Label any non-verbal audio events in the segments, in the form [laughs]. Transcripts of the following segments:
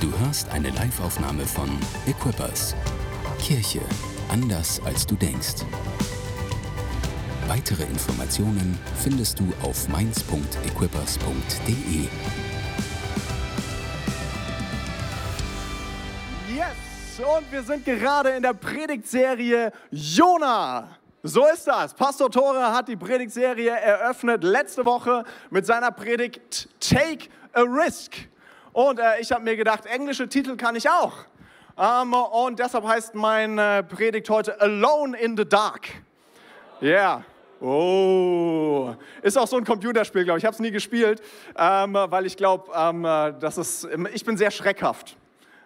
Du hörst eine Live-Aufnahme von Equippers. Kirche anders als du denkst. Weitere Informationen findest du auf mainz.equippers.de. Yes! Und wir sind gerade in der Predigtserie Jona. So ist das. Pastor Tore hat die Predigtserie eröffnet letzte Woche mit seiner Predigt Take a Risk. Und äh, ich habe mir gedacht, englische Titel kann ich auch. Ähm, und deshalb heißt meine äh, Predigt heute Alone in the Dark. Yeah. Oh, ist auch so ein Computerspiel, glaube ich. Ich habe es nie gespielt, ähm, weil ich glaube, ähm, das ist, ich bin sehr schreckhaft.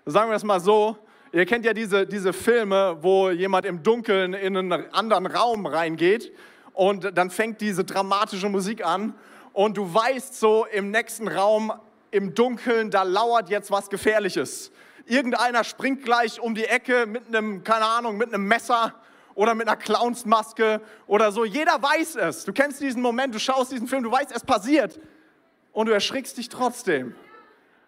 Sagen wir es mal so. Ihr kennt ja diese, diese Filme, wo jemand im Dunkeln in einen anderen Raum reingeht und dann fängt diese dramatische Musik an und du weißt so im nächsten Raum, im Dunkeln, da lauert jetzt was Gefährliches. Irgendeiner springt gleich um die Ecke mit einem, keine Ahnung, mit einem Messer oder mit einer Clownsmaske oder so. Jeder weiß es. Du kennst diesen Moment, du schaust diesen Film, du weißt, es passiert und du erschrickst dich trotzdem.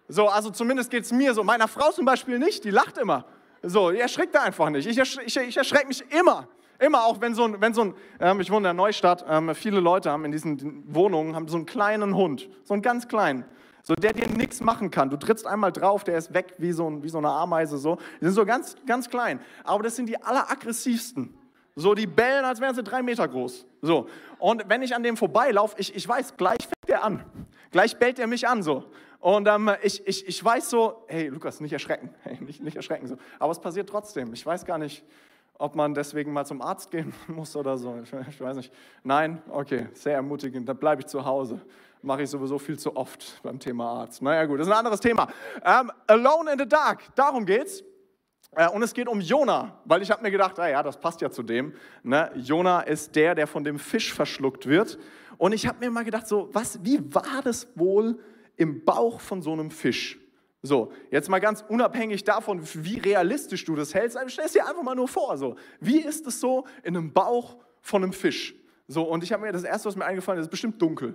So, also zumindest geht es mir so. Meiner Frau zum Beispiel nicht, die lacht immer. So, die erschrickt einfach nicht. Ich, ersch ich, ich erschrecke mich immer. Immer auch, wenn so ein, wenn so ein ähm, ich wohne in der Neustadt, ähm, viele Leute haben in diesen Wohnungen haben so einen kleinen Hund, so einen ganz kleinen. So, der dir nichts machen kann. Du trittst einmal drauf, der ist weg wie so, ein, wie so eine Ameise. So. Die sind so ganz, ganz klein. Aber das sind die alleraggressivsten. So, die bellen, als wären sie drei Meter groß. So. Und wenn ich an dem vorbeilaufe, ich, ich weiß, gleich fängt er an. Gleich bellt er mich an, so. Und ähm, ich, ich, ich weiß so, hey, Lukas, nicht erschrecken. [laughs] Hey, nicht, nicht erschrecken, so. Aber es passiert trotzdem. Ich weiß gar nicht, ob man deswegen mal zum Arzt gehen [laughs] muss oder so. Ich, ich weiß nicht. Nein? Okay, sehr ermutigend. Dann bleibe ich zu Hause. Mache ich sowieso viel zu oft beim Thema Arzt. Naja, gut, das ist ein anderes Thema. Ähm, Alone in the Dark, darum geht's. Äh, und es geht um Jona, weil ich habe mir gedacht, ah ja, das passt ja zu dem. Ne? Jona ist der, der von dem Fisch verschluckt wird. Und ich habe mir mal gedacht, so, was, wie war das wohl im Bauch von so einem Fisch? So, jetzt mal ganz unabhängig davon, wie realistisch du das hältst, stell es dir einfach mal nur vor. So, wie ist es so in einem Bauch von einem Fisch? So, und ich habe mir das erste, was mir eingefallen ist, ist bestimmt dunkel.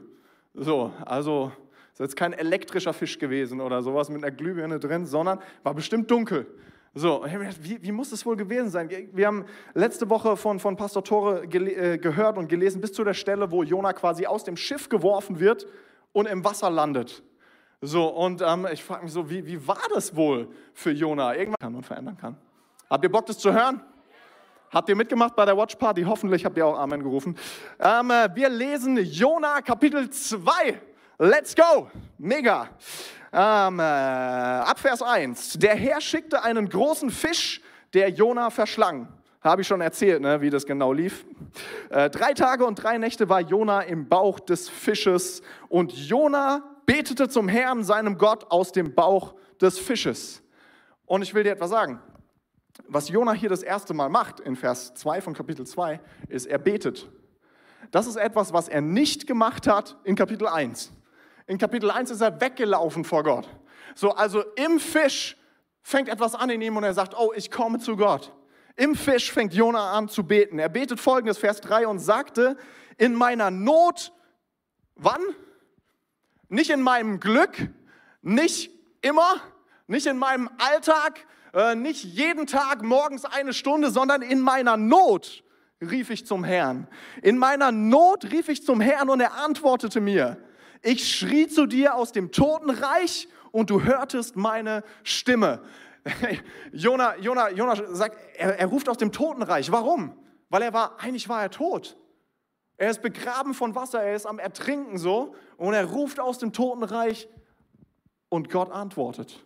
So, also ist jetzt kein elektrischer Fisch gewesen oder sowas mit einer Glühbirne drin, sondern war bestimmt dunkel. So, wie, wie, muss das wohl gewesen sein? Wir haben letzte Woche von, von Pastor Tore äh, gehört und gelesen, bis zu der Stelle, wo Jona quasi aus dem Schiff geworfen wird und im Wasser landet. So, und ähm, ich frage mich so, wie, wie war das wohl für Jona? Irgendwas kann man verändern kann. Habt ihr Bock, das zu hören? Habt ihr mitgemacht bei der Watch Party? Hoffentlich habt ihr auch Amen gerufen. Ähm, äh, wir lesen Jona Kapitel 2. Let's go! Mega! Ähm, äh, ab Vers 1. Der Herr schickte einen großen Fisch, der Jona verschlang. Habe ich schon erzählt, ne, wie das genau lief. Äh, drei Tage und drei Nächte war Jona im Bauch des Fisches und Jona betete zum Herrn, seinem Gott, aus dem Bauch des Fisches. Und ich will dir etwas sagen. Was Jona hier das erste Mal macht, in Vers 2 von Kapitel 2, ist, er betet. Das ist etwas, was er nicht gemacht hat in Kapitel 1. In Kapitel 1 ist er weggelaufen vor Gott. So, also im Fisch fängt etwas an in ihm und er sagt, oh, ich komme zu Gott. Im Fisch fängt Jona an zu beten. Er betet folgendes, Vers 3, und sagte, in meiner Not, wann? Nicht in meinem Glück, nicht immer, nicht in meinem Alltag, äh, nicht jeden Tag morgens eine Stunde, sondern in meiner Not rief ich zum Herrn. In meiner Not rief ich zum Herrn und er antwortete mir. Ich schrie zu dir aus dem Totenreich und du hörtest meine Stimme. [laughs] Jona, Jona, Jona sagt, er, er ruft aus dem Totenreich. Warum? Weil er war, eigentlich war er tot. Er ist begraben von Wasser, er ist am Ertrinken so und er ruft aus dem Totenreich und Gott antwortet.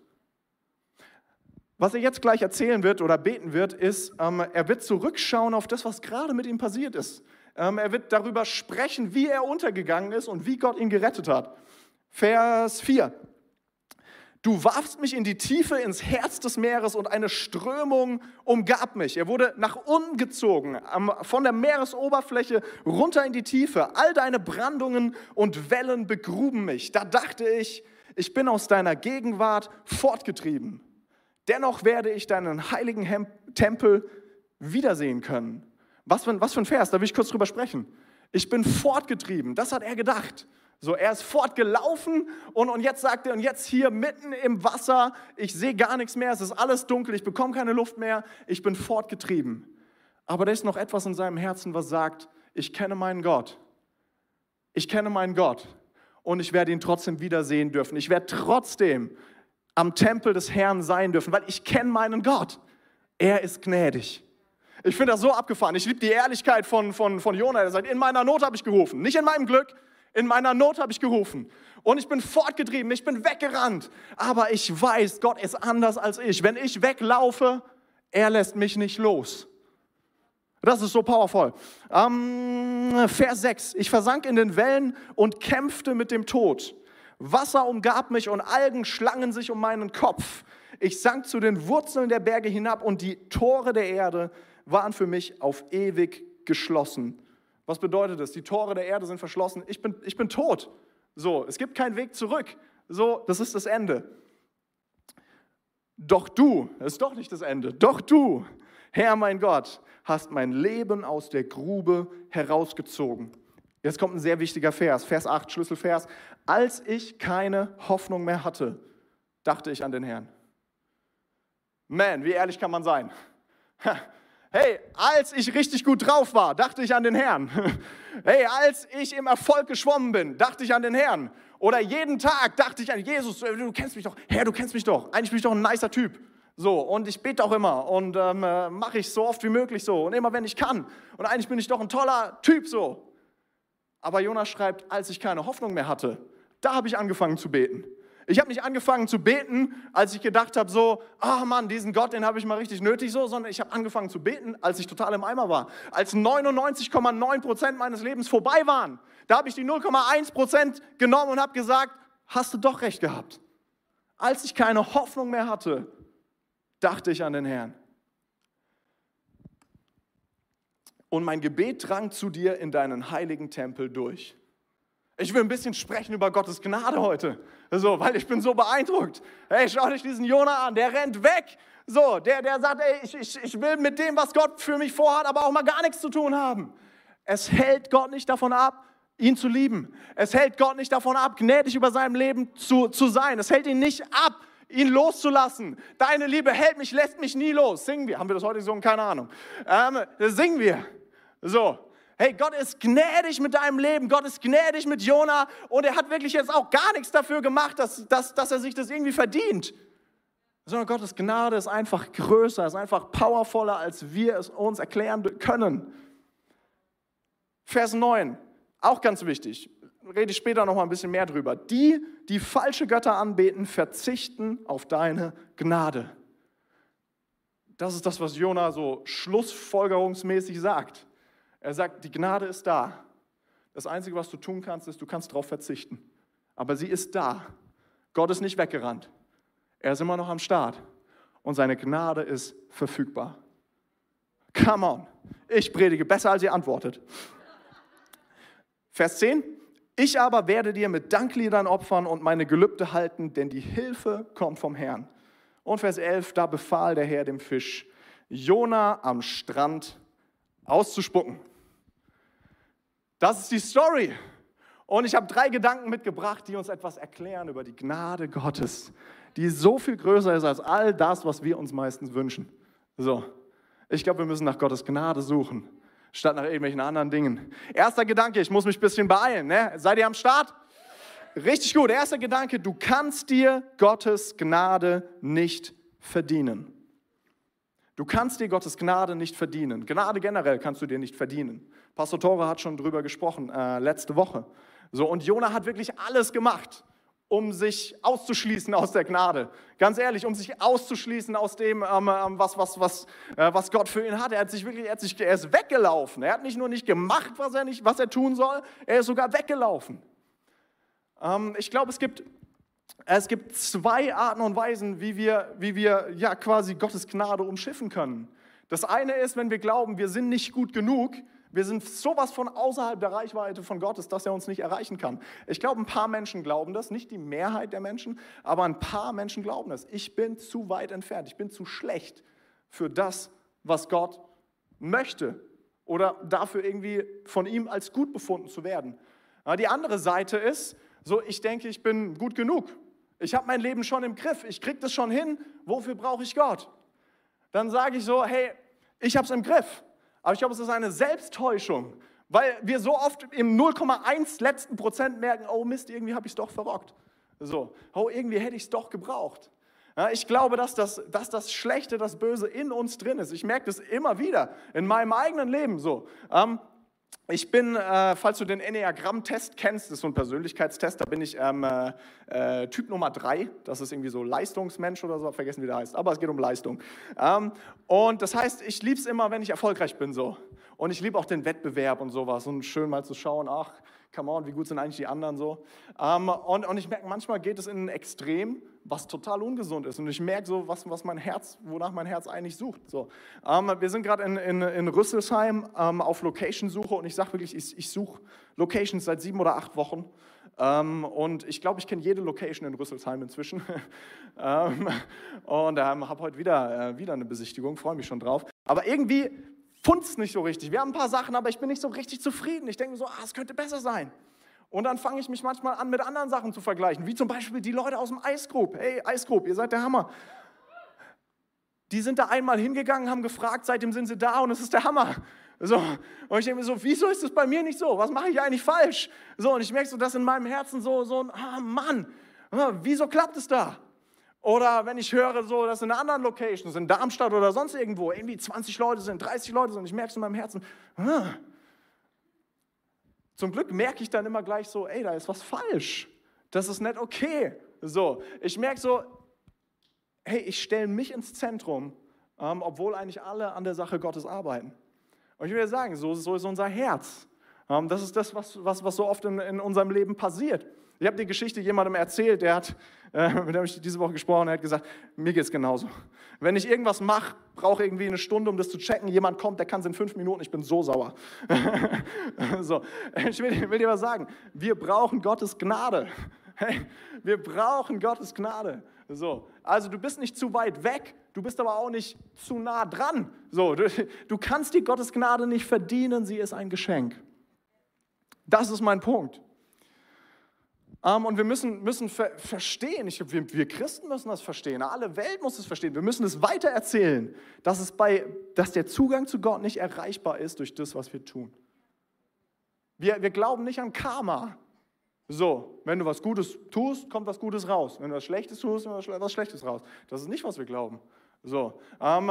Was er jetzt gleich erzählen wird oder beten wird, ist, ähm, er wird zurückschauen auf das, was gerade mit ihm passiert ist. Ähm, er wird darüber sprechen, wie er untergegangen ist und wie Gott ihn gerettet hat. Vers 4. Du warfst mich in die Tiefe, ins Herz des Meeres und eine Strömung umgab mich. Er wurde nach unten gezogen, von der Meeresoberfläche runter in die Tiefe. All deine Brandungen und Wellen begruben mich. Da dachte ich, ich bin aus deiner Gegenwart fortgetrieben. Dennoch werde ich deinen heiligen Tempel wiedersehen können. Was für, was für ein Vers, da will ich kurz drüber sprechen. Ich bin fortgetrieben, das hat er gedacht. So, er ist fortgelaufen und, und jetzt sagt er, und jetzt hier mitten im Wasser, ich sehe gar nichts mehr, es ist alles dunkel, ich bekomme keine Luft mehr, ich bin fortgetrieben. Aber da ist noch etwas in seinem Herzen, was sagt, ich kenne meinen Gott. Ich kenne meinen Gott und ich werde ihn trotzdem wiedersehen dürfen. Ich werde trotzdem am Tempel des Herrn sein dürfen, weil ich kenne meinen Gott. Er ist gnädig. Ich finde das so abgefahren. Ich liebe die Ehrlichkeit von, von, von Jonah. Er sagt, in meiner Not habe ich gerufen. Nicht in meinem Glück, in meiner Not habe ich gerufen. Und ich bin fortgetrieben, ich bin weggerannt. Aber ich weiß, Gott ist anders als ich. Wenn ich weglaufe, er lässt mich nicht los. Das ist so powerful. Ähm, Vers 6. Ich versank in den Wellen und kämpfte mit dem Tod. Wasser umgab mich und Algen schlangen sich um meinen Kopf. Ich sank zu den Wurzeln der Berge hinab und die Tore der Erde waren für mich auf ewig geschlossen. Was bedeutet das? Die Tore der Erde sind verschlossen. Ich bin, ich bin tot. So, es gibt keinen Weg zurück. So, das ist das Ende. Doch du, das ist doch nicht das Ende, doch du, Herr mein Gott, hast mein Leben aus der Grube herausgezogen. Jetzt kommt ein sehr wichtiger Vers, Vers 8, Schlüsselvers. Als ich keine Hoffnung mehr hatte, dachte ich an den Herrn. Man, wie ehrlich kann man sein? Hey, als ich richtig gut drauf war, dachte ich an den Herrn. [laughs] Hey, als ich im Erfolg geschwommen bin, dachte ich an den Herrn. Oder jeden Tag dachte ich an Jesus, du kennst mich doch. Herr, du kennst mich doch. Eigentlich bin ich doch ein nicer Typ. So, und ich bete auch immer und ähm, äh, mache ich so oft wie möglich so und immer wenn ich kann. Und eigentlich bin ich doch ein toller Typ so. Aber Jonas schreibt, als ich keine Hoffnung mehr hatte, da habe ich angefangen zu beten. Ich habe nicht angefangen zu beten, als ich gedacht habe, so, ah oh Mann, diesen Gott, den habe ich mal richtig nötig, so, sondern ich habe angefangen zu beten, als ich total im Eimer war. Als 99,9 Prozent meines Lebens vorbei waren. Da habe ich die 0,1 Prozent genommen und habe gesagt, hast du doch recht gehabt. Als ich keine Hoffnung mehr hatte, dachte ich an den Herrn. Und mein Gebet drang zu dir in deinen heiligen Tempel durch. Ich will ein bisschen sprechen über Gottes Gnade heute, so, weil ich bin so beeindruckt. Hey, schau dich diesen Jonah an, der rennt weg. So, der, der sagt, ey, ich, ich, ich will mit dem, was Gott für mich vorhat, aber auch mal gar nichts zu tun haben. Es hält Gott nicht davon ab, ihn zu lieben. Es hält Gott nicht davon ab, gnädig über seinem Leben zu, zu sein. Es hält ihn nicht ab, ihn loszulassen. Deine Liebe hält mich, lässt mich nie los. Singen wir. Haben wir das heute gesungen? Keine Ahnung. Ähm, singen wir. So, Hey, Gott ist gnädig mit deinem Leben, Gott ist gnädig mit Jona und er hat wirklich jetzt auch gar nichts dafür gemacht, dass, dass, dass er sich das irgendwie verdient. Sondern Gottes Gnade ist einfach größer, ist einfach powervoller, als wir es uns erklären können. Vers 9, auch ganz wichtig, rede ich später noch mal ein bisschen mehr drüber. Die, die falsche Götter anbeten, verzichten auf deine Gnade. Das ist das, was Jona so schlussfolgerungsmäßig sagt. Er sagt, die Gnade ist da. Das Einzige, was du tun kannst, ist, du kannst darauf verzichten. Aber sie ist da. Gott ist nicht weggerannt. Er ist immer noch am Start. Und seine Gnade ist verfügbar. Come on. Ich predige besser, als ihr antwortet. Vers 10. Ich aber werde dir mit Dankliedern opfern und meine Gelübde halten, denn die Hilfe kommt vom Herrn. Und Vers 11, da befahl der Herr dem Fisch, Jona am Strand auszuspucken. Das ist die Story. Und ich habe drei Gedanken mitgebracht, die uns etwas erklären über die Gnade Gottes, die so viel größer ist als all das, was wir uns meistens wünschen. So, ich glaube, wir müssen nach Gottes Gnade suchen, statt nach irgendwelchen anderen Dingen. Erster Gedanke, ich muss mich ein bisschen beeilen. Ne? Seid ihr am Start? Richtig gut. Erster Gedanke, du kannst dir Gottes Gnade nicht verdienen. Du kannst dir Gottes Gnade nicht verdienen. Gnade generell kannst du dir nicht verdienen. Pastor Tore hat schon drüber gesprochen äh, letzte Woche. So und Jona hat wirklich alles gemacht, um sich auszuschließen aus der Gnade. Ganz ehrlich, um sich auszuschließen aus dem, ähm, ähm, was, was, was, äh, was Gott für ihn hat. Er hat sich wirklich, er, hat sich, er ist weggelaufen. Er hat nicht nur nicht gemacht, was er nicht, was er tun soll. Er ist sogar weggelaufen. Ähm, ich glaube, es gibt es gibt zwei Arten und Weisen, wie wir, wie wir ja quasi Gottes Gnade umschiffen können. Das eine ist, wenn wir glauben, wir sind nicht gut genug, wir sind sowas von außerhalb der Reichweite von Gottes, dass er uns nicht erreichen kann. Ich glaube, ein paar Menschen glauben das, nicht die Mehrheit der Menschen, aber ein paar Menschen glauben das. Ich bin zu weit entfernt, ich bin zu schlecht für das, was Gott möchte oder dafür irgendwie von ihm als gut befunden zu werden. Die andere Seite ist, so ich denke, ich bin gut genug. Ich habe mein Leben schon im Griff. Ich kriege das schon hin. Wofür brauche ich Gott? Dann sage ich so, hey, ich habe es im Griff. Aber ich glaube, es ist eine Selbsttäuschung, weil wir so oft im 0,1 letzten Prozent merken, oh Mist, irgendwie habe ich es doch verrockt. So, oh, irgendwie hätte ich es doch gebraucht. Ja, ich glaube, dass das, dass das Schlechte, das Böse in uns drin ist. Ich merke das immer wieder in meinem eigenen Leben so. Ähm, ich bin, äh, falls du den Enneagramm-Test kennst, das ist so ein Persönlichkeitstest, da bin ich ähm, äh, äh Typ Nummer drei. Das ist irgendwie so Leistungsmensch oder so, vergessen wie der heißt, aber es geht um Leistung. Ähm, und das heißt, ich liebe es immer, wenn ich erfolgreich bin so. Und ich liebe auch den Wettbewerb und sowas und schön mal zu schauen, ach, come on, wie gut sind eigentlich die anderen so. Ähm, und, und ich merke, manchmal geht es in ein Extrem, was total ungesund ist. Und ich merke so, was, was mein Herz, wonach mein Herz eigentlich sucht. So. Ähm, wir sind gerade in, in, in Rüsselsheim ähm, auf Location-Suche und ich sage wirklich, ich, ich suche Locations seit sieben oder acht Wochen. Ähm, und ich glaube, ich kenne jede Location in Rüsselsheim inzwischen. [laughs] ähm, und ähm, habe heute wieder, äh, wieder eine Besichtigung, freue mich schon drauf. Aber irgendwie funzt nicht so richtig. Wir haben ein paar Sachen, aber ich bin nicht so richtig zufrieden. Ich denke so, ah, es könnte besser sein. Und dann fange ich mich manchmal an, mit anderen Sachen zu vergleichen, wie zum Beispiel die Leute aus dem Group. Hey, Group, ihr seid der Hammer. Die sind da einmal hingegangen, haben gefragt, seitdem sind sie da und es ist der Hammer. So, und ich denke mir so, wieso ist es bei mir nicht so? Was mache ich eigentlich falsch? So, und ich merke so, dass in meinem Herzen so, so ein, ah Mann, wieso klappt es da? Oder wenn ich höre, so, dass in anderen Locations, in Darmstadt oder sonst irgendwo, irgendwie 20 Leute sind, 30 Leute sind, ich merke es in meinem Herzen, ah, zum Glück merke ich dann immer gleich so, ey, da ist was falsch. Das ist nicht okay. So, ich merke so, hey, ich stelle mich ins Zentrum, ähm, obwohl eigentlich alle an der Sache Gottes arbeiten. Und ich will sagen, so, so ist unser Herz. Ähm, das ist das, was, was, was so oft in, in unserem Leben passiert. Ich habe die Geschichte jemandem erzählt, der hat, äh, mit dem ich diese Woche gesprochen, der hat gesagt, mir geht es genauso. Wenn ich irgendwas mache, brauche irgendwie eine Stunde, um das zu checken. Jemand kommt, der kann es in fünf Minuten, ich bin so sauer. [laughs] so, ich will, will dir was sagen, wir brauchen Gottes Gnade. Hey, wir brauchen Gottes Gnade. So, also du bist nicht zu weit weg, du bist aber auch nicht zu nah dran. So, du, du kannst die Gottes Gnade nicht verdienen, sie ist ein Geschenk. Das ist mein Punkt. Ähm, und wir müssen, müssen ver verstehen, ich, wir, wir Christen müssen das verstehen, alle Welt muss es verstehen, wir müssen es weitererzählen, dass, es bei, dass der Zugang zu Gott nicht erreichbar ist durch das, was wir tun. Wir, wir glauben nicht an Karma. So, wenn du was Gutes tust, kommt was Gutes raus. Wenn du was Schlechtes tust, kommt was Schlechtes raus. Das ist nicht, was wir glauben. So, ähm,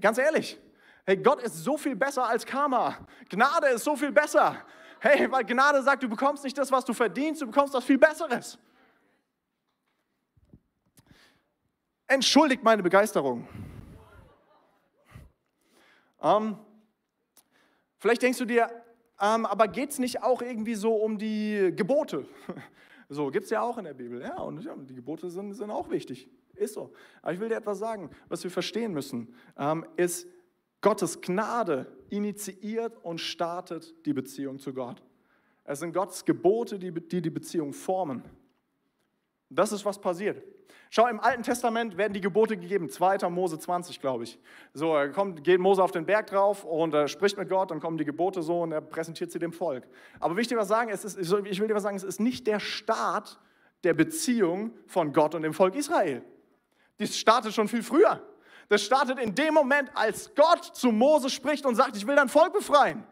ganz ehrlich, hey, Gott ist so viel besser als Karma. Gnade ist so viel besser. Hey, weil Gnade sagt, du bekommst nicht das, was du verdienst, du bekommst was viel Besseres. Entschuldigt meine Begeisterung. Ähm, vielleicht denkst du dir, ähm, aber geht es nicht auch irgendwie so um die Gebote? [laughs] So gibt es ja auch in der Bibel. Ja, und ja, die Gebote sind, sind auch wichtig. Ist so. Aber ich will dir etwas sagen, was wir verstehen müssen, ähm, ist, Gottes Gnade initiiert und startet die Beziehung zu Gott. Es sind Gottes Gebote, die die, die Beziehung formen. Das ist, was passiert. Schau, im Alten Testament werden die Gebote gegeben, 2. Mose 20, glaube ich. So, kommt, geht Mose auf den Berg drauf und er spricht mit Gott, dann kommen die Gebote so und er präsentiert sie dem Volk. Aber will ich dir was sagen, es ist, ich will dir was sagen, es ist nicht der Start der Beziehung von Gott und dem Volk Israel. Das startet schon viel früher. Das startet in dem Moment, als Gott zu Mose spricht und sagt, ich will dein Volk befreien.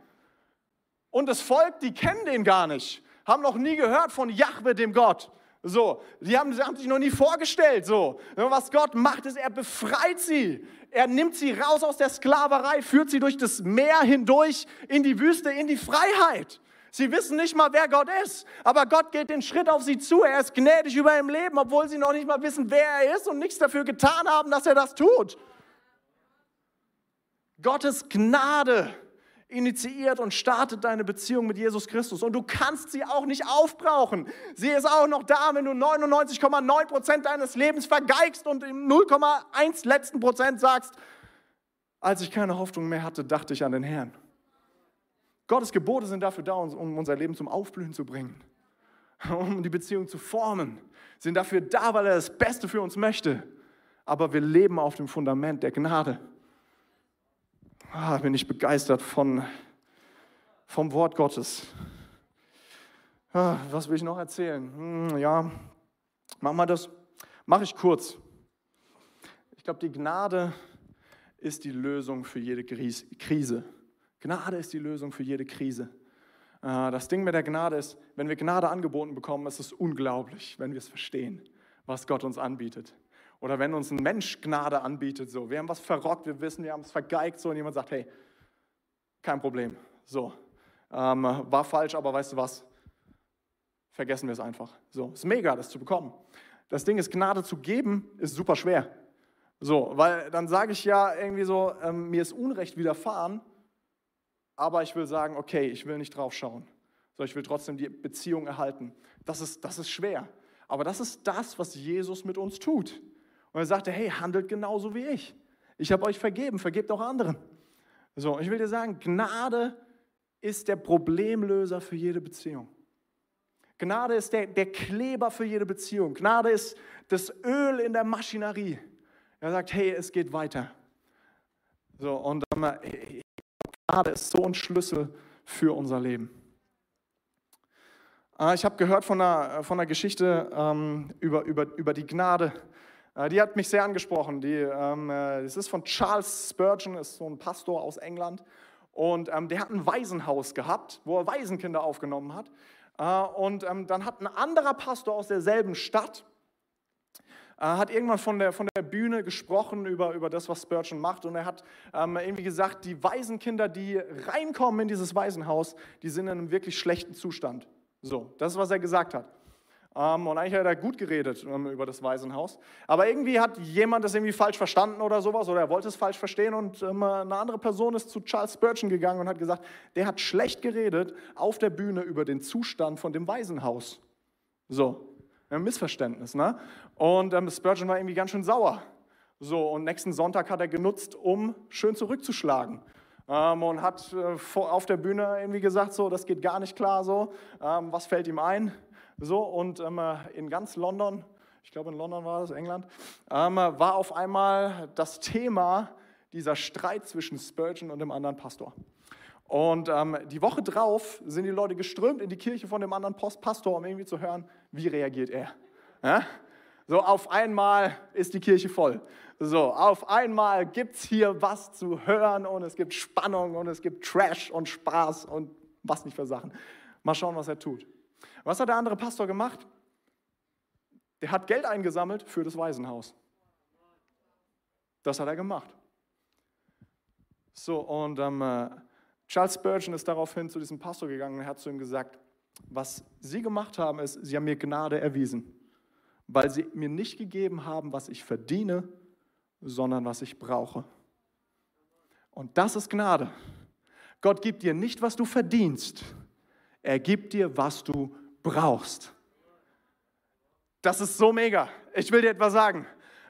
Und das Volk, die kennen den gar nicht, haben noch nie gehört von Jahwe, dem Gott. So, die haben, die haben sich noch nie vorgestellt. So, was Gott macht, ist, er befreit sie. Er nimmt sie raus aus der Sklaverei, führt sie durch das Meer hindurch in die Wüste, in die Freiheit. Sie wissen nicht mal, wer Gott ist, aber Gott geht den Schritt auf sie zu. Er ist gnädig über ihr Leben, obwohl sie noch nicht mal wissen, wer er ist und nichts dafür getan haben, dass er das tut. Gottes Gnade initiiert und startet deine Beziehung mit Jesus Christus. Und du kannst sie auch nicht aufbrauchen. Sie ist auch noch da, wenn du 99,9 Prozent deines Lebens vergeigst und im 0,1 letzten Prozent sagst, als ich keine Hoffnung mehr hatte, dachte ich an den Herrn. Gottes Gebote sind dafür da, um unser Leben zum Aufblühen zu bringen, [laughs] um die Beziehung zu formen. Sind dafür da, weil er das Beste für uns möchte. Aber wir leben auf dem Fundament der Gnade. Ah, bin ich begeistert von, vom Wort Gottes. Ah, was will ich noch erzählen? Hm, ja, mach mal das. Mache ich kurz. Ich glaube, die Gnade ist die Lösung für jede Krise. Gnade ist die Lösung für jede Krise. Äh, das Ding mit der Gnade ist, wenn wir Gnade angeboten bekommen, ist es unglaublich, wenn wir es verstehen, was Gott uns anbietet. Oder wenn uns ein Mensch Gnade anbietet, so, wir haben was verrockt, wir wissen, wir haben es vergeigt, so, und jemand sagt, hey, kein Problem, so, ähm, war falsch, aber weißt du was, vergessen wir es einfach. So, ist mega, das zu bekommen. Das Ding ist, Gnade zu geben, ist super schwer. So, weil dann sage ich ja irgendwie so, ähm, mir ist Unrecht widerfahren, aber ich will sagen, okay, ich will nicht drauf schauen. So, ich will trotzdem die Beziehung erhalten. Das ist, das ist schwer. Aber das ist das, was Jesus mit uns tut. Und er sagte, hey, handelt genauso wie ich. Ich habe euch vergeben, vergebt auch anderen. So, ich will dir sagen, Gnade ist der Problemlöser für jede Beziehung. Gnade ist der, der Kleber für jede Beziehung. Gnade ist das Öl in der Maschinerie. Er sagt, hey, es geht weiter. So, und ähm, Gnade ist so ein Schlüssel für unser Leben. Äh, ich habe gehört von einer, von einer Geschichte ähm, über, über, über die Gnade. Äh, die hat mich sehr angesprochen. Die, ähm, äh, das ist von Charles Spurgeon, ist so ein Pastor aus England. Und ähm, der hat ein Waisenhaus gehabt, wo er Waisenkinder aufgenommen hat. Äh, und ähm, dann hat ein anderer Pastor aus derselben Stadt, äh, hat irgendwann von der, von der Bühne gesprochen über, über das, was Spurgeon macht. Und er hat ähm, irgendwie gesagt, die Waisenkinder, die reinkommen in dieses Waisenhaus, die sind in einem wirklich schlechten Zustand. So, das ist, was er gesagt hat. Ähm, und eigentlich hat er gut geredet ähm, über das Waisenhaus. Aber irgendwie hat jemand das irgendwie falsch verstanden oder sowas, oder er wollte es falsch verstehen. Und ähm, eine andere Person ist zu Charles Spurgeon gegangen und hat gesagt, der hat schlecht geredet auf der Bühne über den Zustand von dem Waisenhaus. So, ein Missverständnis. Ne? Und ähm, Spurgeon war irgendwie ganz schön sauer. So, und nächsten Sonntag hat er genutzt, um schön zurückzuschlagen. Ähm, und hat äh, auf der Bühne irgendwie gesagt, so, das geht gar nicht klar so. Ähm, was fällt ihm ein? So, und ähm, in ganz London, ich glaube in London war das, England, ähm, war auf einmal das Thema dieser Streit zwischen Spurgeon und dem anderen Pastor. Und ähm, die Woche drauf sind die Leute geströmt in die Kirche von dem anderen Pastor, um irgendwie zu hören, wie reagiert er. Ja? So, auf einmal ist die Kirche voll. So, auf einmal gibt es hier was zu hören und es gibt Spannung und es gibt Trash und Spaß und was nicht für Sachen. Mal schauen, was er tut. Was hat der andere Pastor gemacht? Der hat Geld eingesammelt für das Waisenhaus. Das hat er gemacht. So, und ähm, äh, Charles Spurgeon ist daraufhin zu diesem Pastor gegangen und hat zu ihm gesagt, was Sie gemacht haben, ist, Sie haben mir Gnade erwiesen, weil Sie mir nicht gegeben haben, was ich verdiene, sondern was ich brauche. Und das ist Gnade. Gott gibt dir nicht, was du verdienst. Er gibt dir, was du brauchst. Das ist so mega. Ich will dir etwas sagen.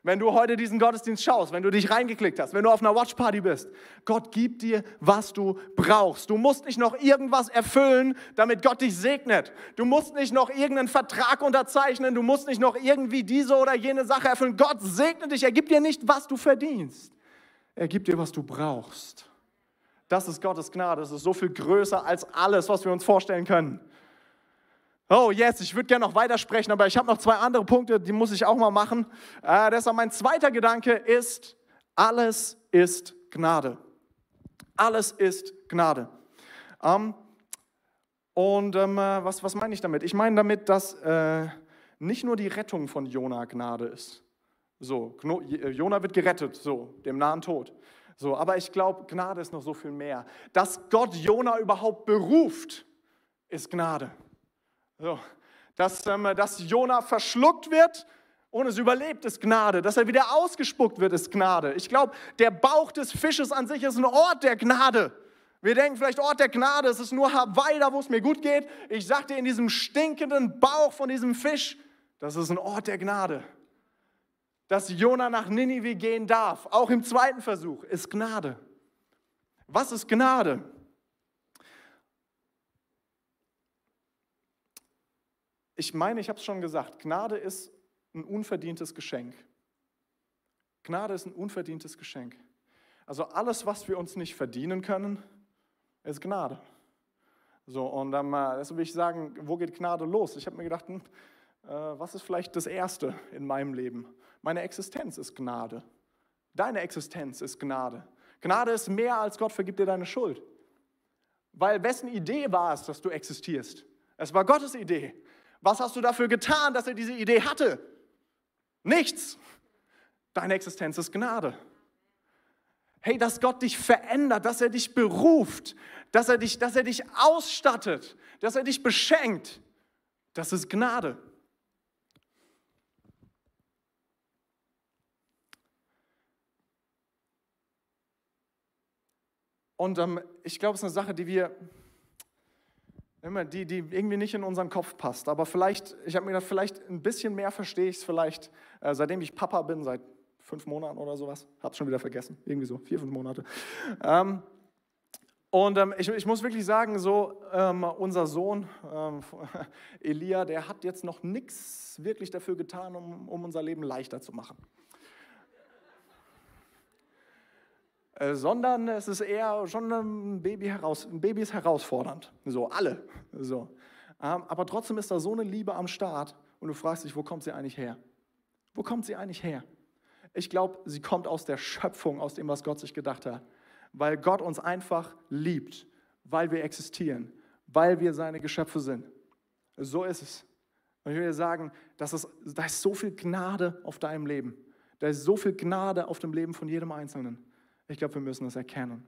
Wenn du heute diesen Gottesdienst schaust, wenn du dich reingeklickt hast, wenn du auf einer Watchparty bist, Gott gibt dir, was du brauchst. Du musst nicht noch irgendwas erfüllen, damit Gott dich segnet. Du musst nicht noch irgendeinen Vertrag unterzeichnen. Du musst nicht noch irgendwie diese oder jene Sache erfüllen. Gott segnet dich. Er gibt dir nicht, was du verdienst. Er gibt dir, was du brauchst. Das ist Gottes Gnade. Das ist so viel größer als alles, was wir uns vorstellen können. Oh, yes, ich würde gerne noch weitersprechen, aber ich habe noch zwei andere Punkte, die muss ich auch mal machen. Äh, deshalb mein zweiter Gedanke ist, alles ist Gnade. Alles ist Gnade. Ähm, und ähm, äh, was, was meine ich damit? Ich meine damit, dass äh, nicht nur die Rettung von Jona Gnade ist. So, äh, Jona wird gerettet, so, dem nahen Tod. So, aber ich glaube, Gnade ist noch so viel mehr. Dass Gott Jona überhaupt beruft, ist Gnade. So, dass, ähm, dass Jona verschluckt wird und es überlebt, ist Gnade. Dass er wieder ausgespuckt wird, ist Gnade. Ich glaube, der Bauch des Fisches an sich ist ein Ort der Gnade. Wir denken vielleicht, Ort der Gnade, es ist nur Hawaii, da wo es mir gut geht. Ich dir, in diesem stinkenden Bauch von diesem Fisch, das ist ein Ort der Gnade. Dass Jona nach Ninive gehen darf, auch im zweiten Versuch, ist Gnade. Was ist Gnade? Ich meine, ich habe es schon gesagt, Gnade ist ein unverdientes Geschenk. Gnade ist ein unverdientes Geschenk. Also alles, was wir uns nicht verdienen können, ist Gnade. So, und dann deshalb will ich sagen, wo geht Gnade los? Ich habe mir gedacht, hm, äh, was ist vielleicht das Erste in meinem Leben? Meine Existenz ist Gnade. Deine Existenz ist Gnade. Gnade ist mehr als Gott vergibt dir deine Schuld. Weil wessen Idee war es, dass du existierst? Es war Gottes Idee. Was hast du dafür getan, dass er diese Idee hatte? Nichts. Deine Existenz ist Gnade. Hey, dass Gott dich verändert, dass er dich beruft, dass er dich, dass er dich ausstattet, dass er dich beschenkt, das ist Gnade. Und ähm, ich glaube, es ist eine Sache, die wir, immer, die, die irgendwie nicht in unseren Kopf passt. Aber vielleicht, ich habe mir gedacht, vielleicht ein bisschen mehr verstehe ich es vielleicht, äh, seitdem ich Papa bin, seit fünf Monaten oder sowas. Hab's schon wieder vergessen. Irgendwie so, vier, fünf Monate. Ähm, und ähm, ich, ich, muss wirklich sagen, so ähm, unser Sohn ähm, [laughs] Elia, der hat jetzt noch nichts wirklich dafür getan, um, um unser Leben leichter zu machen. Äh, sondern es ist eher schon ein Baby, heraus, ein Baby ist herausfordernd. So, alle. So. Ähm, aber trotzdem ist da so eine Liebe am Start und du fragst dich, wo kommt sie eigentlich her? Wo kommt sie eigentlich her? Ich glaube, sie kommt aus der Schöpfung, aus dem, was Gott sich gedacht hat. Weil Gott uns einfach liebt, weil wir existieren, weil wir seine Geschöpfe sind. So ist es. Und ich will dir sagen, dass es, da ist so viel Gnade auf deinem Leben. Da ist so viel Gnade auf dem Leben von jedem Einzelnen. Ich glaube, wir müssen das erkennen.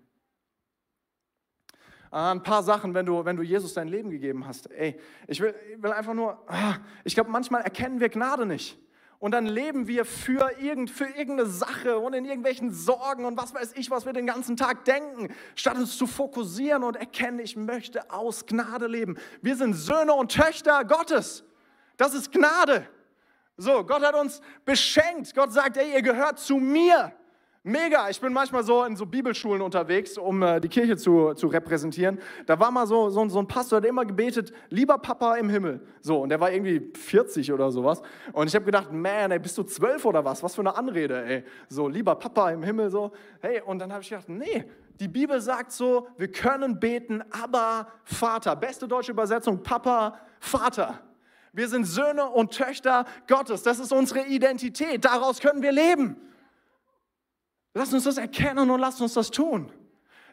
Ah, ein paar Sachen, wenn du, wenn du Jesus dein Leben gegeben hast. Ey, ich will, ich will einfach nur, ah, ich glaube, manchmal erkennen wir Gnade nicht. Und dann leben wir für, irgend, für irgendeine Sache und in irgendwelchen Sorgen und was weiß ich, was wir den ganzen Tag denken, statt uns zu fokussieren und erkennen, ich möchte aus Gnade leben. Wir sind Söhne und Töchter Gottes. Das ist Gnade. So, Gott hat uns beschenkt. Gott sagt, ey, ihr gehört zu mir. Mega, ich bin manchmal so in so Bibelschulen unterwegs, um äh, die Kirche zu, zu repräsentieren. Da war mal so, so, so ein Pastor, der immer gebetet, lieber Papa im Himmel. So, und der war irgendwie 40 oder sowas. Und ich habe gedacht, man, ey, bist du zwölf oder was? Was für eine Anrede, ey. So, lieber Papa im Himmel, so. Hey, und dann habe ich gedacht, nee, die Bibel sagt so, wir können beten, aber Vater. Beste deutsche Übersetzung, Papa, Vater. Wir sind Söhne und Töchter Gottes. Das ist unsere Identität. Daraus können wir leben. Lass uns das erkennen und lass uns das tun.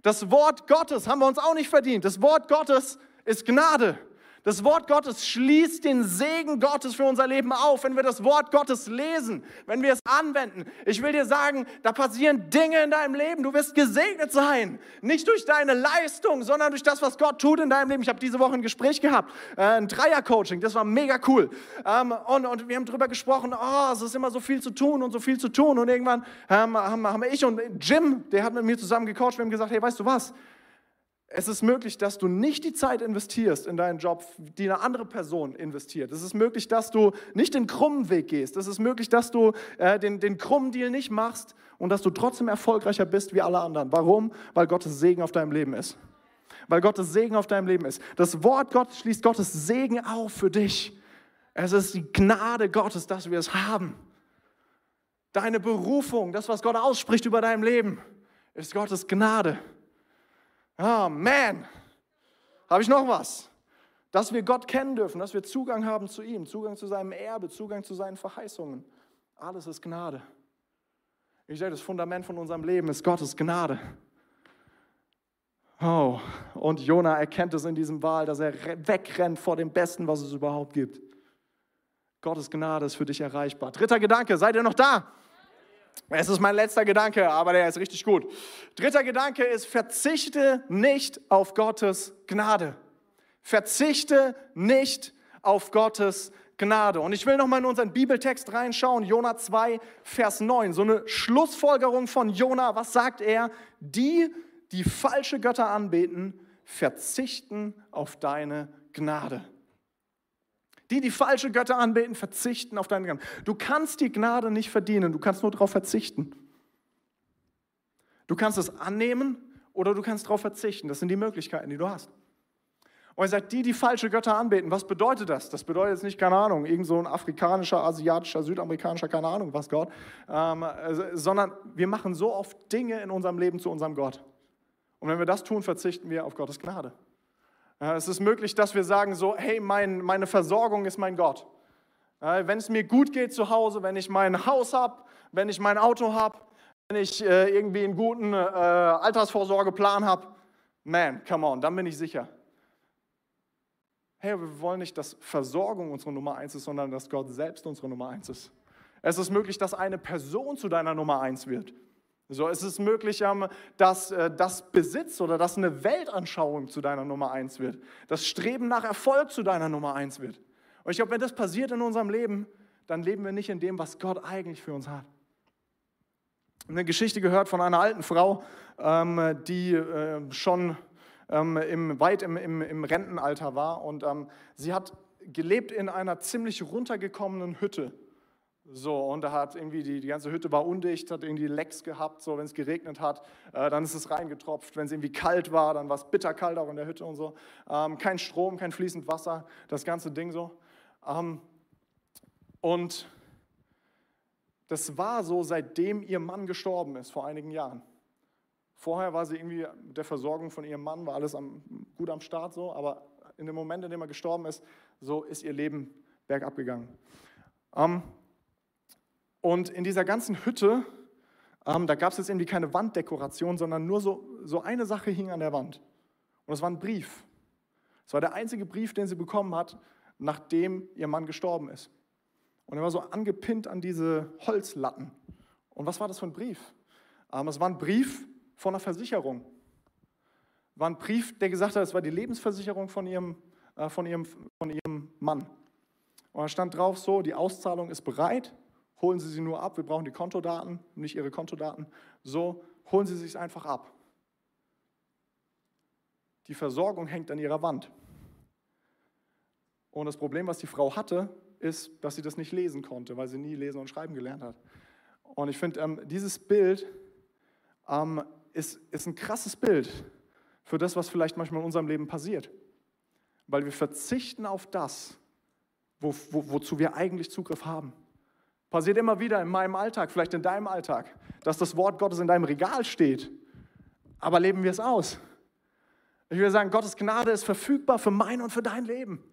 Das Wort Gottes haben wir uns auch nicht verdient. Das Wort Gottes ist Gnade. Das Wort Gottes schließt den Segen Gottes für unser Leben auf, wenn wir das Wort Gottes lesen, wenn wir es anwenden. Ich will dir sagen, da passieren Dinge in deinem Leben. Du wirst gesegnet sein. Nicht durch deine Leistung, sondern durch das, was Gott tut in deinem Leben. Ich habe diese Woche ein Gespräch gehabt, äh, ein Dreier-Coaching, das war mega cool. Ähm, und, wir haben darüber gesprochen, oh, es ist immer so viel zu tun und so viel zu tun. Und irgendwann haben, haben, haben ich und Jim, der hat mit mir zusammen gecoacht, wir haben gesagt, hey, weißt du was? Es ist möglich, dass du nicht die Zeit investierst in deinen Job, die eine andere Person investiert. Es ist möglich, dass du nicht den krummen Weg gehst. Es ist möglich, dass du äh, den, den krummen Deal nicht machst und dass du trotzdem erfolgreicher bist wie alle anderen. Warum? Weil Gottes Segen auf deinem Leben ist. Weil Gottes Segen auf deinem Leben ist. Das Wort Gott schließt Gottes Segen auf für dich. Es ist die Gnade Gottes, dass wir es haben. Deine Berufung, das, was Gott ausspricht über dein Leben, ist Gottes Gnade. Man, habe ich noch was? Dass wir Gott kennen dürfen, dass wir Zugang haben zu ihm, Zugang zu seinem Erbe, Zugang zu seinen Verheißungen. Alles ist Gnade. Ich sage, das Fundament von unserem Leben ist Gottes Gnade. Oh, und Jona erkennt es in diesem Wahl, dass er wegrennt vor dem Besten, was es überhaupt gibt. Gottes Gnade ist für dich erreichbar. Dritter Gedanke, seid ihr noch da? Es ist mein letzter Gedanke, aber der ist richtig gut. Dritter Gedanke ist, verzichte nicht auf Gottes Gnade. Verzichte nicht auf Gottes Gnade. Und ich will nochmal in unseren Bibeltext reinschauen, Jona 2, Vers 9. So eine Schlussfolgerung von Jona. Was sagt er? Die, die falsche Götter anbeten, verzichten auf deine Gnade. Die, die falsche Götter anbeten, verzichten auf deine Gnade. Du kannst die Gnade nicht verdienen, du kannst nur darauf verzichten. Du kannst es annehmen oder du kannst darauf verzichten. Das sind die Möglichkeiten, die du hast. Und er sagt, die, die falsche Götter anbeten, was bedeutet das? Das bedeutet jetzt nicht, keine Ahnung, irgend so ein afrikanischer, asiatischer, südamerikanischer, keine Ahnung, was Gott, ähm, sondern wir machen so oft Dinge in unserem Leben zu unserem Gott. Und wenn wir das tun, verzichten wir auf Gottes Gnade. Es ist möglich, dass wir sagen so, hey, mein, meine Versorgung ist mein Gott. Wenn es mir gut geht zu Hause, wenn ich mein Haus habe, wenn ich mein Auto habe, wenn ich äh, irgendwie einen guten äh, Altersvorsorgeplan habe, man, come on, dann bin ich sicher. Hey, wir wollen nicht, dass Versorgung unsere Nummer eins ist, sondern dass Gott selbst unsere Nummer eins ist. Es ist möglich, dass eine Person zu deiner Nummer eins wird. So, es ist möglich, ähm, dass äh, das Besitz oder dass eine Weltanschauung zu deiner Nummer eins wird. Das Streben nach Erfolg zu deiner Nummer eins wird. Und ich glaube, wenn das passiert in unserem Leben, dann leben wir nicht in dem, was Gott eigentlich für uns hat. Eine Geschichte gehört von einer alten Frau, ähm, die äh, schon ähm, im, weit im, Rentenalter war und sie hat gelebt in einer ziemlich runtergekommenen Hütte so, und da hat irgendwie die, die ganze Hütte war undicht, hat irgendwie Lecks gehabt, so wenn es geregnet hat, äh, dann ist es reingetropft. Wenn es irgendwie kalt war, dann war es bitterkalt auch in der Hütte und so. Ähm, kein Strom, kein fließend Wasser, das ganze Ding so. Ähm, und das war so, seitdem ihr Mann gestorben ist, vor einigen Jahren. Vorher war sie irgendwie mit der Versorgung von ihrem Mann, war alles am, gut am Start so, aber in dem Moment, in dem er gestorben ist, so ist ihr Leben bergab gegangen. Ähm, und in dieser ganzen Hütte, ähm, da gab es jetzt irgendwie keine Wanddekoration, sondern nur so, so eine Sache hing an der Wand. Und das war ein Brief. Es war der einzige Brief, den sie bekommen hat, nachdem ihr Mann gestorben ist. Und er war so angepinnt an diese Holzlatten. Und was war das für ein Brief? Ähm, es war ein Brief von einer Versicherung. War ein Brief, der gesagt hat, es war die Lebensversicherung von ihrem, äh, von ihrem, von ihrem Mann. Und da stand drauf so, die Auszahlung ist bereit, holen Sie sie nur ab. Wir brauchen die Kontodaten, nicht Ihre Kontodaten. So, holen Sie sich einfach ab. Die Versorgung hängt an ihrer Wand. Und das Problem, was die Frau hatte, ist, dass sie das nicht lesen konnte, weil sie nie lesen und schreiben gelernt hat. Und ich finde, ähm, dieses Bild ähm, ist, ist ein krasses Bild für das, was vielleicht manchmal in unserem Leben passiert. Weil wir verzichten auf das, wo, wo, wozu wir eigentlich Zugriff haben. Passiert immer wieder in meinem Alltag, vielleicht in deinem Alltag, dass das Wort Gottes in deinem Regal steht. Aber leben wir es aus? Ich will sagen, Gottes Gnade ist verfügbar für mein und für dein Leben.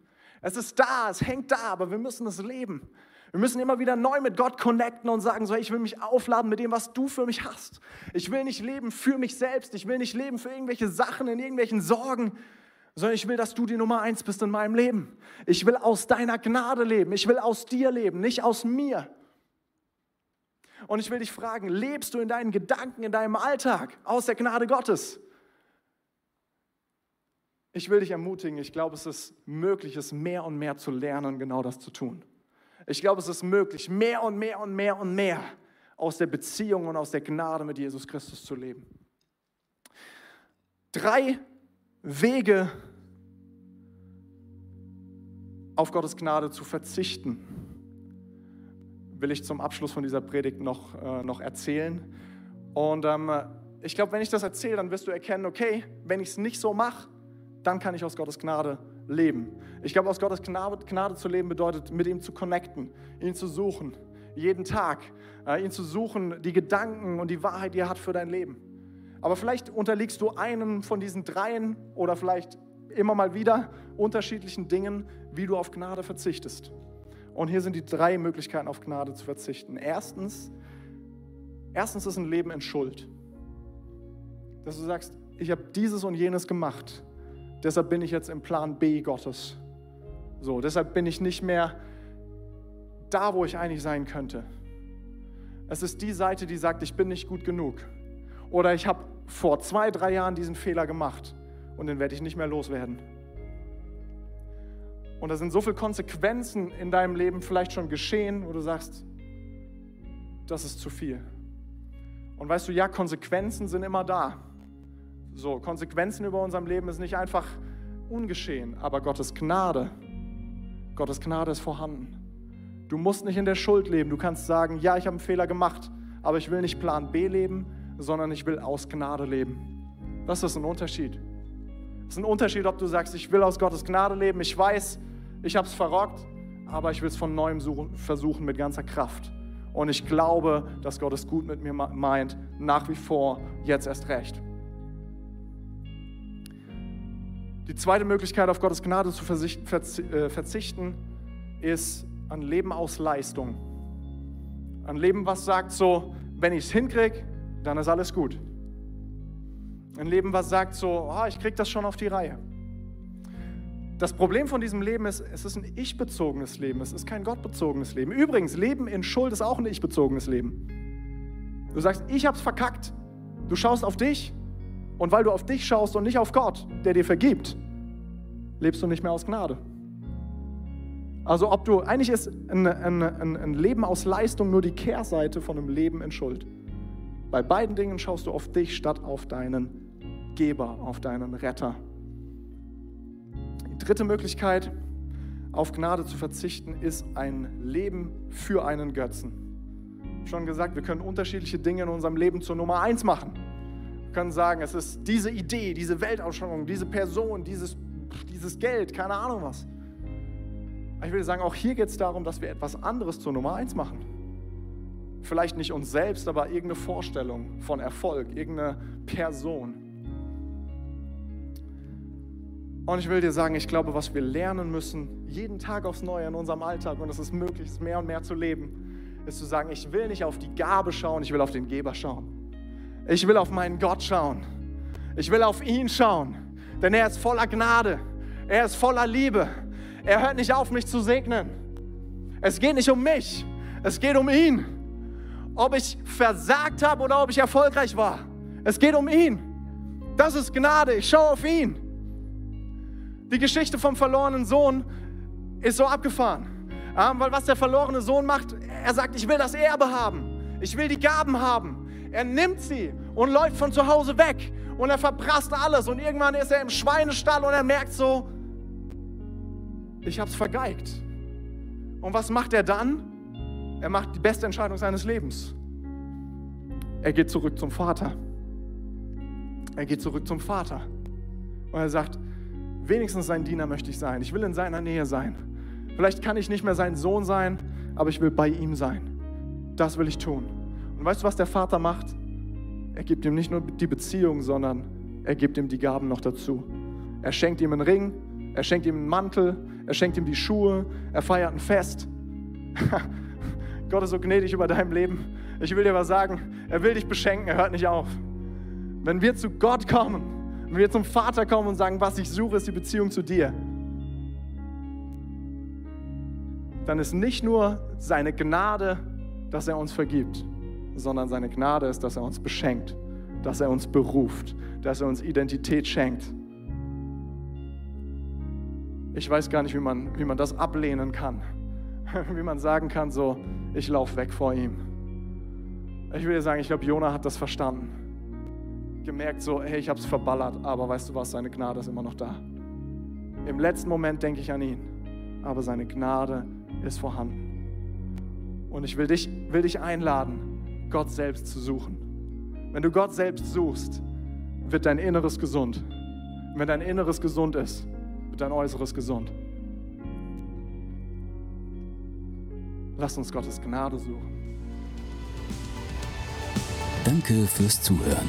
Es ist da, es hängt da, aber wir müssen es leben. Wir müssen immer wieder neu mit Gott connecten und sagen, so, ich will mich aufladen mit dem, was du für mich hast. Ich will nicht leben für mich selbst. Ich will nicht leben für irgendwelche Sachen, in irgendwelchen Sorgen, sondern ich will, dass du die Nummer eins bist in meinem Leben. Ich will aus deiner Gnade leben. Ich will aus dir leben, nicht aus mir. Und ich will dich fragen, lebst du in deinen Gedanken, in deinem Alltag aus der Gnade Gottes? Ich will dich ermutigen, ich glaube, es ist möglich, es mehr und mehr zu lernen, genau das zu tun. Ich glaube, es ist möglich, mehr und mehr und mehr und mehr aus der Beziehung und aus der Gnade mit Jesus Christus zu leben. Drei Wege, auf Gottes Gnade zu verzichten will ich zum Abschluss von dieser Predigt noch, äh, noch erzählen. Und ähm, ich glaube, wenn ich das erzähle, dann wirst du erkennen, okay, wenn ich es nicht so mache, dann kann ich aus Gottes Gnade leben. Ich glaube, aus Gottes Gnade, Gnade, zu leben bedeutet, mit ihm zu connecten, ihn zu suchen, jeden Tag, äh, ihn zu suchen, die Gedanken und die Wahrheit, die er hat für dein Leben. Aber vielleicht unterliegst du einem von diesen dreien oder vielleicht immer mal wieder unterschiedlichen Dingen, wie du auf Gnade verzichtest. Und hier sind die drei Möglichkeiten, auf Gnade zu verzichten. Erstens, erstens ist ein Leben in Schuld. Dass du sagst, ich habe dieses und jenes gemacht. Deshalb bin ich jetzt im Plan B Gottes. So, deshalb bin ich nicht mehr da, wo ich eigentlich sein könnte. Es ist die Seite, die sagt, ich bin nicht gut genug. Oder ich habe vor zwei, drei Jahren diesen Fehler gemacht und den werde ich nicht mehr loswerden. Und da sind so viele Konsequenzen in deinem Leben vielleicht schon geschehen, wo du sagst, das ist zu viel. Und weißt du, ja, Konsequenzen sind immer da. So, Konsequenzen über unserem Leben ist nicht einfach ungeschehen, aber Gottes Gnade, Gottes Gnade ist vorhanden. Du musst nicht in der Schuld leben. Du kannst sagen, ja, ich habe einen Fehler gemacht, aber ich will nicht Plan B leben, sondern ich will aus Gnade leben. Das ist ein Unterschied. Es ist ein Unterschied, ob du sagst, ich will aus Gottes Gnade leben. Ich weiß, ich habe es verrockt, aber ich will es von neuem suchen, versuchen mit ganzer Kraft. Und ich glaube, dass Gott es gut mit mir meint, nach wie vor, jetzt erst recht. Die zweite Möglichkeit, auf Gottes Gnade zu äh, verzichten, ist ein Leben aus Leistung. Ein Leben, was sagt so, wenn ich es hinkriege, dann ist alles gut. Ein Leben, was sagt so, oh, ich kriege das schon auf die Reihe. Das Problem von diesem Leben ist, es ist ein ich-bezogenes Leben, es ist kein gottbezogenes Leben. Übrigens, Leben in Schuld ist auch ein ich-bezogenes Leben. Du sagst, ich hab's verkackt. Du schaust auf dich und weil du auf dich schaust und nicht auf Gott, der dir vergibt, lebst du nicht mehr aus Gnade. Also ob du, eigentlich ist ein, ein, ein, Leben aus Leistung nur die Kehrseite von einem Leben in Schuld. Bei beiden Dingen schaust du auf dich statt auf deinen Geber, auf deinen Retter. Die dritte Möglichkeit, auf Gnade zu verzichten, ist ein Leben für einen Götzen schon gesagt, wir können unterschiedliche Dinge in unserem Leben zur Nummer eins machen. Wir können sagen, es ist diese Idee, diese Weltausschauung, diese Person, dieses, dieses Geld, keine Ahnung was. ich würde sagen, auch hier geht es darum, dass wir etwas anderes zur Nummer eins machen. Vielleicht nicht uns selbst, aber irgendeine Vorstellung von Erfolg, irgendeine Person. Und ich will dir sagen, ich glaube, was wir lernen müssen, jeden Tag aufs Neue in unserem Alltag, und es ist möglich, es mehr und mehr zu leben, ist zu sagen, ich will nicht auf die Gabe schauen, ich will auf den Geber schauen. Ich will auf meinen Gott schauen. Ich will auf ihn schauen, denn er ist voller Gnade. Er ist voller Liebe. Er hört nicht auf, mich zu segnen. Es geht nicht um mich, es geht um ihn. Ob ich versagt habe oder ob ich erfolgreich war. Es geht um ihn. Das ist Gnade. Ich schaue auf ihn. Die Geschichte vom verlorenen Sohn ist so abgefahren. weil was der verlorene Sohn macht, er sagt, ich will das Erbe haben. Ich will die Gaben haben. Er nimmt sie und läuft von zu Hause weg. Und er verprasst alles. Und irgendwann ist er im Schweinestall und er merkt so, ich habe es vergeigt. Und was macht er dann? Er macht die beste Entscheidung seines Lebens. Er geht zurück zum Vater. Er geht zurück zum Vater. Und er sagt, wenigstens sein Diener möchte ich sein. Ich will in seiner Nähe sein. Vielleicht kann ich nicht mehr sein Sohn sein, aber ich will bei ihm sein. Das will ich tun. Und weißt du, was der Vater macht? Er gibt ihm nicht nur die Beziehung, sondern er gibt ihm die Gaben noch dazu. Er schenkt ihm einen Ring, er schenkt ihm einen Mantel, er schenkt ihm die Schuhe, er feiert ein Fest. [laughs] Gott ist so gnädig über deinem Leben. Ich will dir was sagen, er will dich beschenken, er hört nicht auf. Wenn wir zu Gott kommen, wenn wir zum Vater kommen und sagen, was ich suche, ist die Beziehung zu dir, dann ist nicht nur seine Gnade, dass er uns vergibt, sondern seine Gnade ist, dass er uns beschenkt, dass er uns beruft, dass er uns Identität schenkt. Ich weiß gar nicht, wie man, wie man das ablehnen kann, [laughs] wie man sagen kann, so, ich laufe weg vor ihm. Ich will dir sagen, ich glaube, Jona hat das verstanden. Gemerkt so, hey, ich habe es verballert, aber weißt du was, seine Gnade ist immer noch da. Im letzten Moment denke ich an ihn, aber seine Gnade ist vorhanden. Und ich will dich, will dich einladen, Gott selbst zu suchen. Wenn du Gott selbst suchst, wird dein Inneres gesund. Und wenn dein Inneres gesund ist, wird dein Äußeres gesund. Lass uns Gottes Gnade suchen. Danke fürs Zuhören.